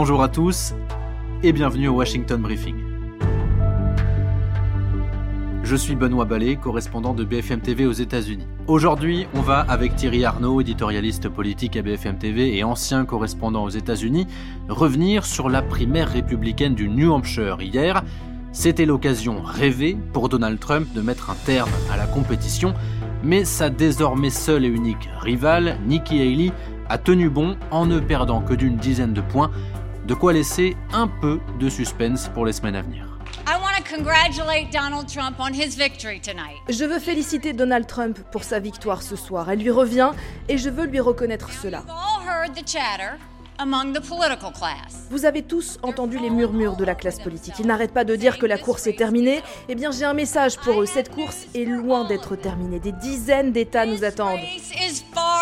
Bonjour à tous et bienvenue au Washington Briefing. Je suis Benoît Ballet, correspondant de BFM TV aux États-Unis. Aujourd'hui, on va avec Thierry Arnaud, éditorialiste politique à BFM TV et ancien correspondant aux États-Unis, revenir sur la primaire républicaine du New Hampshire hier. C'était l'occasion rêvée pour Donald Trump de mettre un terme à la compétition, mais sa désormais seule et unique rivale, Nikki Haley, a tenu bon en ne perdant que d'une dizaine de points, de quoi laisser un peu de suspense pour les semaines à venir. Je veux féliciter Donald Trump pour sa victoire ce soir. Elle lui revient et je veux lui reconnaître cela. Vous avez tous entendu les murmures de la classe politique. Ils n'arrêtent pas de dire que la course est terminée. Eh bien, j'ai un message pour eux. Cette course est loin d'être terminée. Des dizaines d'États nous attendent.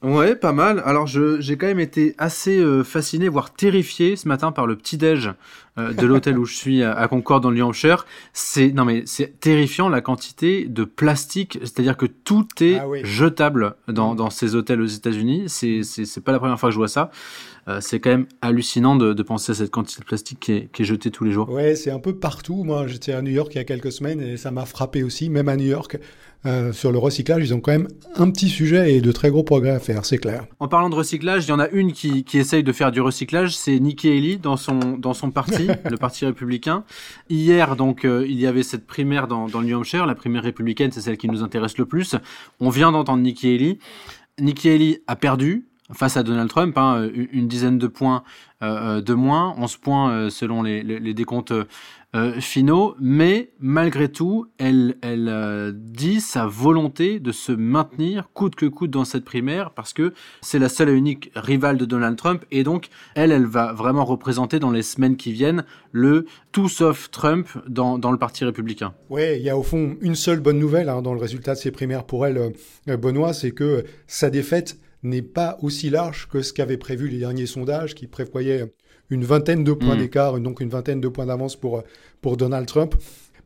Ouais, pas mal. Alors, j'ai quand même été assez euh, fasciné, voire terrifié ce matin par le petit-déj euh, de l'hôtel où je suis à, Concorde dans le Hampshire. C'est non mais c'est terrifiant la quantité de plastique, c'est-à-dire que tout est ah jetable dans, dans ces hôtels aux États-Unis. C'est c'est pas la première fois que je vois ça. Euh, c'est quand même hallucinant de, de, penser à cette quantité de plastique qui est, qui est jetée tous les jours. Ouais, c'est un peu partout. Moi, j'étais à New York il y a quelques semaines et ça m'a frappé aussi, même à New York. Euh, sur le recyclage, ils ont quand même un petit sujet et de très gros progrès à faire, c'est clair. En parlant de recyclage, il y en a une qui, qui essaye de faire du recyclage, c'est Nikki Haley dans son, dans son parti, le parti républicain. Hier, donc, euh, il y avait cette primaire dans, dans le New Hampshire. La primaire républicaine, c'est celle qui nous intéresse le plus. On vient d'entendre Nikki Haley. Nikki Haley a perdu, face à Donald Trump, hein, une dizaine de points euh, euh, de moins, 11 points euh, selon les, décomptes finaux, mais malgré tout, elle, dit sa volonté de se maintenir coûte que coûte dans cette primaire parce que c'est la seule et unique rivale de Donald Trump et donc elle, elle va vraiment représenter dans les semaines qui viennent le tout sauf Trump dans, dans le Parti républicain. Oui, il y a au fond une seule bonne nouvelle hein, dans le résultat de ces primaires pour elle, Benoît, c'est que sa défaite n'est pas aussi large que ce qu'avaient prévu les derniers sondages qui prévoyaient une vingtaine de points mm. d'écart, donc une vingtaine de points d'avance pour, pour Donald Trump.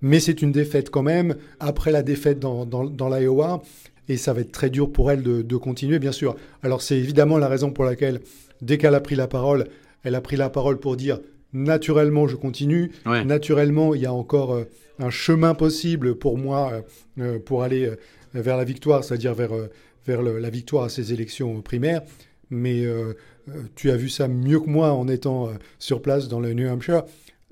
Mais c'est une défaite quand même, après la défaite dans, dans, l'Iowa, et ça va être très dur pour elle de, continuer, bien sûr. Alors c'est évidemment la raison pour laquelle, dès qu'elle a pris la parole, elle a pris la parole pour dire naturellement je continue, naturellement il y a encore euh, un chemin possible pour moi euh, euh, pour aller vers la victoire, c'est-à-dire vers vers la victoire à ces élections primaires. Mais euh, euh, tu as vu ça mieux que moi en étant euh, sur place dans le New Hampshire,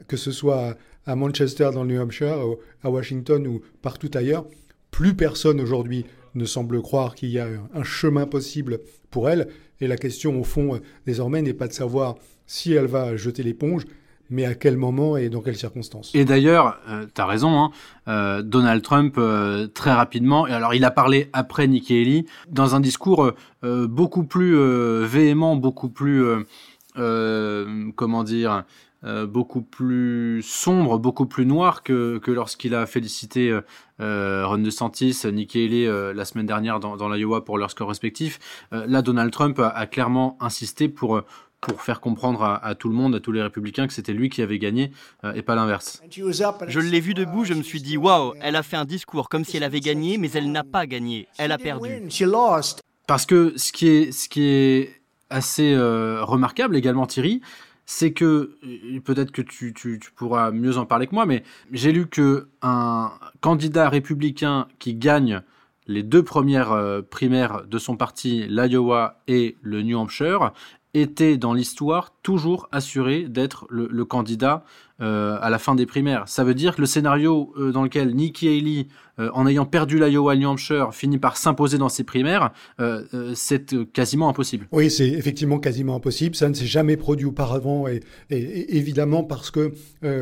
que ce soit à Manchester dans le New Hampshire, à Washington ou partout ailleurs. Plus personne aujourd'hui ne semble croire qu'il y a un chemin possible pour elle. Et la question, au fond, désormais, n'est pas de savoir si elle va jeter l'éponge, mais à quel moment et dans quelles circonstances? Et d'ailleurs, euh, tu as raison, hein, euh, Donald Trump, euh, très rapidement, et alors il a parlé après Nikki Haley, dans un discours euh, beaucoup plus véhément, beaucoup plus, comment dire, beaucoup plus sombre, beaucoup plus noir que, que lorsqu'il a félicité Ron DeSantis, Nikki Haley la semaine dernière dans, dans l'Iowa pour leurs scores respectifs. là, Donald Trump a clairement insisté pour pour faire comprendre à, tout le monde, à tous les républicains, que c'était lui qui avait gagné euh, et pas l'inverse. Je l'ai vu debout, je me suis dit, waouh, elle a fait un discours comme si elle avait gagné, mais elle n'a pas gagné, elle a perdu. Parce que ce qui est, ce qui est assez euh, remarquable également, Thierry, c'est que euh, peut-être que tu, tu, tu, pourras mieux en parler que moi, mais j'ai lu que un candidat républicain qui gagne les deux premières primaires de son parti, l'Iowa et le New Hampshire, était dans l'histoire toujours assuré d'être le, candidat euh, à la fin des primaires. Ça veut dire que le scénario euh, dans lequel Nikki Haley, euh, en ayant perdu l'Iowa New Hampshire, finit par s'imposer dans ses primaires, c'est quasiment impossible. Oui, c'est effectivement quasiment impossible. Ça ne s'est jamais produit auparavant et, évidemment parce que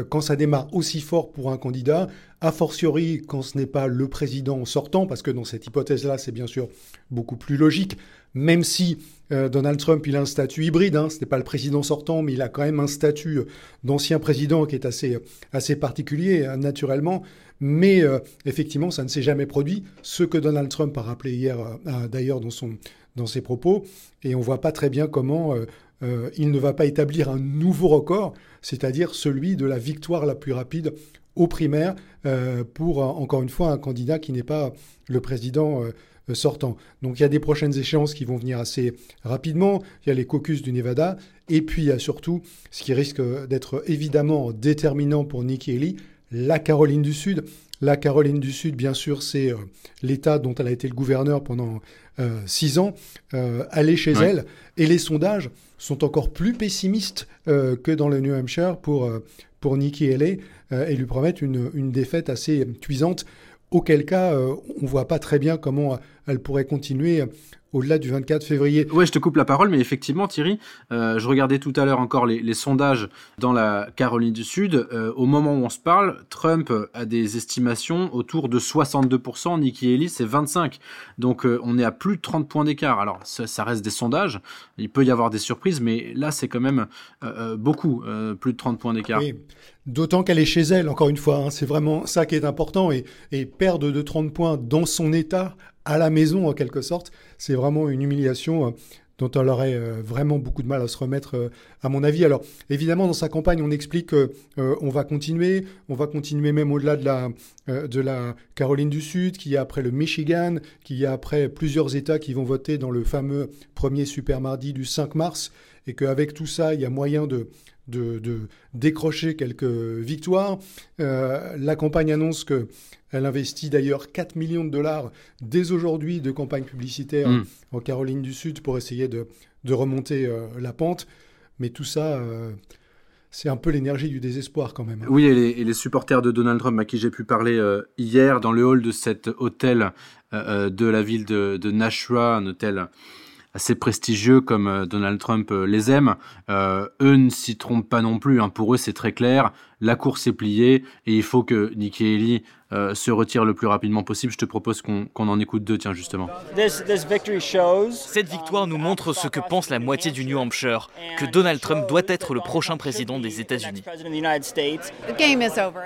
quand ça démarre aussi fort pour un candidat, a fortiori quand ce n'est pas le président sortant, parce que dans cette hypothèse-là, c'est bien sûr beaucoup plus logique, même si Donald Trump, il a un statut hybride, hein, ce n'est pas le président sortant, mais il a quand même un statut d'ancien président qui est assez, assez particulier, hein, naturellement. Mais euh, effectivement, ça ne s'est jamais produit. Ce que Donald Trump a rappelé hier, d'ailleurs, dans dans ses propos, et on voit pas très bien comment il ne va pas établir un nouveau record, c'est-à-dire celui de la victoire la plus rapide aux primaires pour, encore une fois, un candidat qui n'est pas le président sortant. Donc il y a des prochaines échéances qui vont venir assez rapidement. Il y a les caucus du Nevada. Et puis il y a surtout ce qui risque d'être évidemment déterminant pour Nikki Haley, la Caroline du Sud. La Caroline du Sud, bien sûr, c'est euh, l'État dont elle a été le gouverneur pendant euh, six ans. Euh, elle est chez elle. Et les sondages sont encore plus pessimistes que dans le New Hampshire pour, pour Nikki Haley et lui promettent une, une défaite assez cuisante. Auquel cas, on ne voit pas très bien comment elle pourrait continuer au-delà du 24 février. Ouais, je te coupe la parole, mais effectivement, Thierry, euh, je regardais tout à l'heure encore les, sondages dans la Caroline du Sud. Euh, au moment où on se parle, Trump a des estimations autour de 62%, Nikki Haley c'est 25. Donc euh, on est à plus de 30 points d'écart. Alors ça, reste des sondages, il peut y avoir des surprises, mais là c'est quand même beaucoup, plus de 30 points d'écart. Oui. D'autant qu'elle est chez elle, encore une fois, hein. c'est vraiment ça qui est important, et, perdre de 30 points dans son état à la maison en quelque sorte. C'est vraiment une humiliation euh, dont elle aurait euh, vraiment beaucoup de mal à se remettre, euh, à mon avis. Alors, évidemment, dans sa campagne, on explique qu'on va continuer, on va continuer même au-delà de la, de la Caroline du Sud, qui y a après le Michigan, qui y a après plusieurs États qui vont voter dans le fameux premier super mardi du 5 mars, et qu'avec tout ça, il y a moyen de, de, décrocher quelques victoires. la campagne annonce que elle investit d'ailleurs 4 millions de dollars dès aujourd'hui de campagne publicitaire mm. en Caroline du Sud pour essayer de, remonter euh, la pente. Mais tout ça, euh, c'est un peu l'énergie du désespoir quand même. Hein. Oui, et les, supporters de Donald Trump à qui j'ai pu parler euh, hier dans le hall de cet hôtel de la ville de, de Nashua, un hôtel assez prestigieux comme Donald Trump les aime, eux ne s'y trompent pas non plus. Hein. Pour eux, c'est très clair. La course est pliée et il faut que Nikki Haley euh, se retire le plus rapidement possible. Je te propose qu'on en écoute deux, tiens, justement. Cette victoire nous montre ce que pense la moitié du New Hampshire, que Donald Trump doit être le prochain président des États-Unis.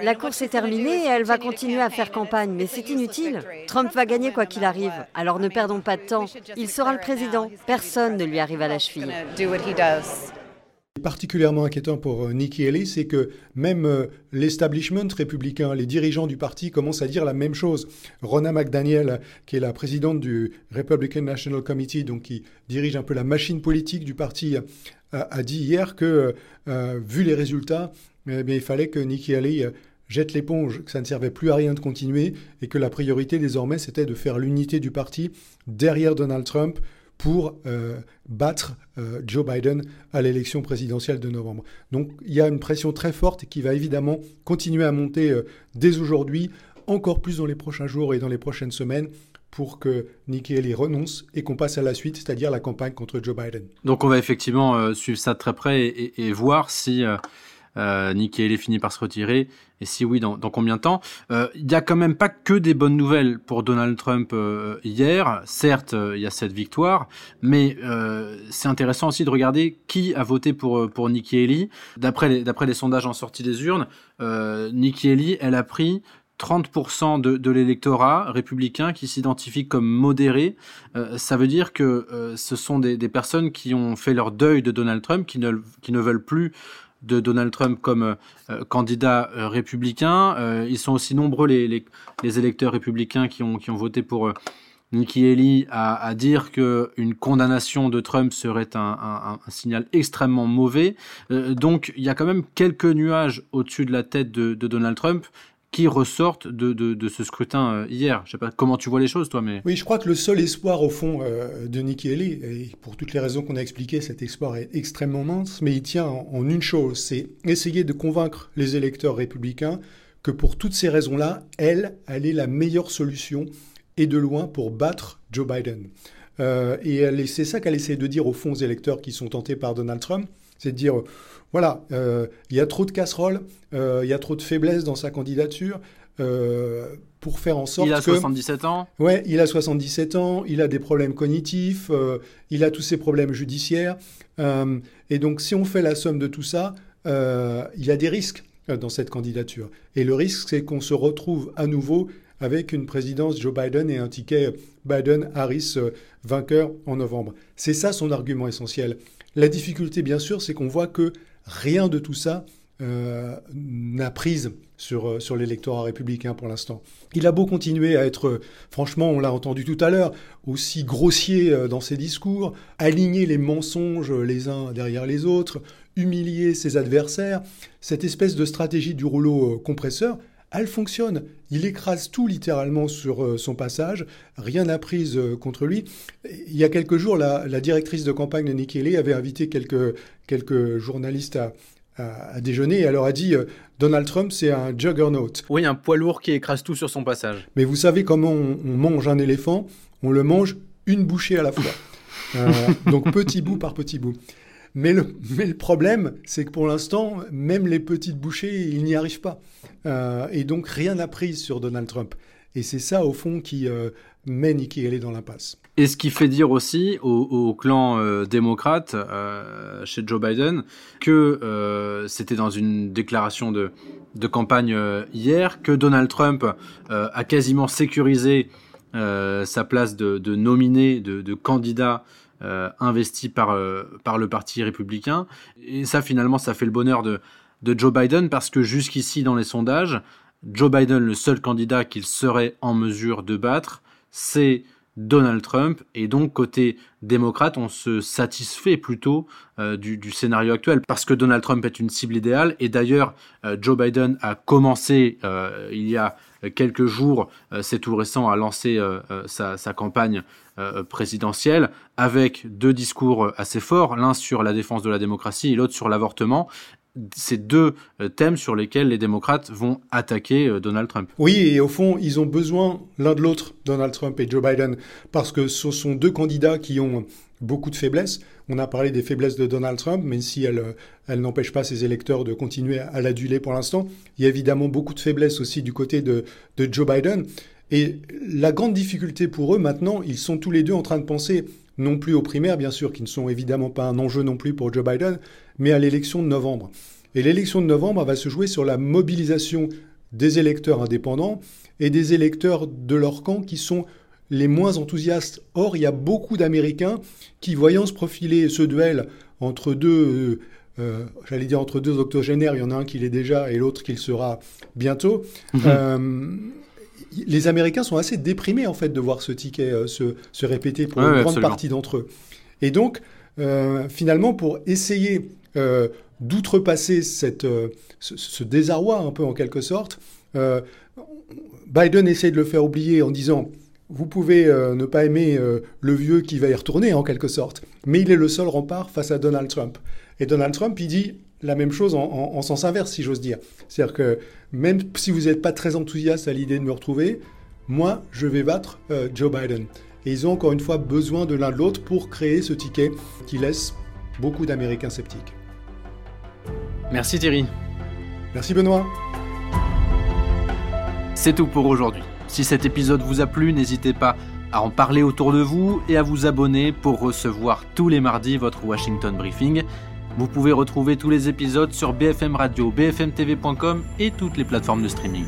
La course est terminée et elle va continuer à faire campagne, mais c'est inutile. Trump va gagner quoi qu'il arrive, alors ne perdons pas de temps. Il sera le président. Personne ne lui arrive à la cheville particulièrement inquiétant pour euh, Nikki Haley, c'est que même euh, l'establishment républicain, les dirigeants du parti commencent à dire la même chose. Ronna McDaniel, qui est la présidente du Republican National Committee, donc qui dirige un peu la machine politique du parti, a, dit hier que, euh, vu les résultats, eh il fallait que Nikki Haley jette l'éponge, que ça ne servait plus à rien de continuer et que la priorité désormais c'était de faire l'unité du parti derrière Donald Trump pour euh, battre euh, Joe Biden à l'élection présidentielle de novembre. Donc il y a une pression très forte qui va évidemment continuer à monter euh, dès aujourd'hui, encore plus dans les prochains jours et dans les prochaines semaines pour que Nikki Haley renonce et qu'on passe à la suite, c'est-à-dire la campagne contre Joe Biden. Donc on va effectivement suivre ça de très près et voir si euh, Nikki Haley finit par se retirer Et si oui, dans, combien de temps? Euh, Il n'y a quand même pas que des bonnes nouvelles pour Donald Trump euh, hier. Certes, il y a cette victoire, mais c'est intéressant aussi de regarder qui a voté pour, pour Nikki Haley. D'après les, les sondages en sortie des urnes, Nikki Haley, elle a pris 30% de, de l'électorat républicain qui s'identifie comme modéré. ça veut dire que ce sont des, des, personnes qui ont fait leur deuil de Donald Trump, qui ne, qui ne veulent plus de Donald Trump comme euh, candidat euh, républicain. Euh, ils sont aussi nombreux, les, les, électeurs républicains, qui ont, voté pour Nikki Haley, à, à dire qu'une condamnation de Trump serait un, signal extrêmement mauvais. donc il y a quand même quelques nuages au-dessus de la tête de Donald Trump qui ressortent de, de, ce scrutin euh, hier. Je sais pas comment tu vois les choses, toi, mais... Oui, je crois que le seul espoir, au fond, euh, de Nikki Haley, et pour toutes les raisons qu'on a expliquées, cet espoir est extrêmement mince, mais il tient en, une chose, c'est essayer de convaincre les électeurs républicains que pour toutes ces raisons-là, elle, elle est la meilleure solution, et de loin, pour battre Joe Biden. Euh, et c'est ça qu'elle essaie de dire, au fond, aux électeurs qui sont tentés par Donald Trump, c'est de dire voilà, euh, il y a trop de casseroles, euh, il y a trop de faiblesses dans sa candidature. Euh, pour faire en sorte que... Il a 77 ans Ouais, il a 77 ans, il a des problèmes cognitifs, il a tous ses problèmes judiciaires. et donc, si on fait la somme de tout ça, il y a des risques dans cette candidature. Et le risque, c'est qu'on se retrouve à nouveau avec une présidence Joe Biden et un ticket Biden-Harris vainqueur en novembre. C'est ça son argument essentiel. La difficulté, bien sûr, c'est qu'on voit que rien de tout ça euh, n'a prise sur, euh, sur l'électorat républicain pour l'instant. Il a beau continuer à être, franchement, on l'a entendu tout à l'heure, aussi grossier euh, dans ses discours, aligner les mensonges les uns derrière les autres, humilier ses adversaires, cette espèce de stratégie du rouleau compresseur, elle fonctionne. Il écrase tout littéralement sur son passage. Rien n'a prise contre lui. Il y a quelques jours, la, directrice de campagne de Nikki Haley avait invité quelques, quelques journalistes à, à, déjeuner et elle leur a dit euh, Donald Trump, c'est un juggernaut. Oui, un poids lourd qui écrase tout sur son passage. Mais vous savez comment on, mange un éléphant? On le mange une bouchée à la fois. Euh, donc petit bout par petit bout. Mais le, problème, c'est que pour l'instant, même les petites bouchées, ils n'y arrivent pas. Euh, et donc rien n'a pris sur Donald Trump. Et c'est ça, au fond, qui met Nikki Haley dans l'impasse. Et ce qui fait dire aussi au, clan euh, démocrate euh, chez Joe Biden que euh, c'était dans une déclaration de, campagne hier que Donald Trump a quasiment sécurisé sa place de, nominé, de candidat investi par, par le Parti républicain. Et ça, finalement, ça fait le bonheur de, de Joe Biden parce que jusqu'ici, dans les sondages, Joe Biden, le seul candidat qu'il serait en mesure de battre, c'est Donald Trump. Et donc, côté démocrate, on se satisfait plutôt euh, du, scénario actuel parce que Donald Trump est une cible idéale. Et d'ailleurs, euh, Joe Biden a commencé euh, il y a quelques jours, c'est tout récent, à lancer sa, sa, campagne présidentielle avec deux discours assez forts, l'un sur la défense de la démocratie et l'autre sur l'avortement ces deux euh, thèmes sur lesquels les démocrates vont attaquer euh, Donald Trump. Oui, et au fond, ils ont besoin l'un de l'autre, Donald Trump et Joe Biden, parce que ce sont deux candidats qui ont beaucoup de faiblesses. On a parlé des faiblesses de Donald Trump, même si elles, elles n'empêchent pas ses électeurs de continuer à l'aduler pour l'instant. Il y a évidemment beaucoup de faiblesses aussi du côté de, de Joe Biden. Et la grande difficulté pour eux maintenant, ils sont tous les deux en train de penser non plus aux primaires, bien sûr, qui ne sont évidemment pas un enjeu non plus pour Joe Biden, mais à l'élection de novembre. Et l'élection de novembre va se jouer sur la mobilisation des électeurs indépendants et des électeurs de leur camp qui sont les moins enthousiastes. Or, il y a beaucoup d'Américains qui, voyant se profiler ce duel entre deux, euh, euh, j'allais dire entre deux octogénaires, il y en a un qui l'est déjà et l'autre qui le sera bientôt, mhm. euh, les Américains sont assez déprimés en fait de voir ce ticket euh, se, se, répéter pour une grande partie d'entre eux. Et donc, finalement, pour essayer d'outrepasser cette, ce, désarroi un peu en quelque sorte, Biden essaie de le faire oublier en disant vous pouvez ne pas aimer le vieux qui va y retourner en quelque sorte, mais il est le seul rempart face à Donald Trump. Et Donald Trump, il dit la même chose en, sens inverse, si j'ose dire. C'est-à-dire que même si vous n'êtes pas très enthousiaste à l'idée de me retrouver, moi, je vais battre euh, Joe Biden. Et ils ont encore une fois besoin de l'un de l'autre pour créer ce ticket qui laisse beaucoup d'Américains sceptiques. Merci Thierry. Merci Benoît. C'est tout pour aujourd'hui. Si cet épisode vous a plu, n'hésitez pas à en parler autour de vous et à vous abonner pour recevoir tous les mardis votre Washington Briefing. Vous pouvez retrouver tous les épisodes sur BFM Radio, bfmtv.com et toutes les plateformes de streaming.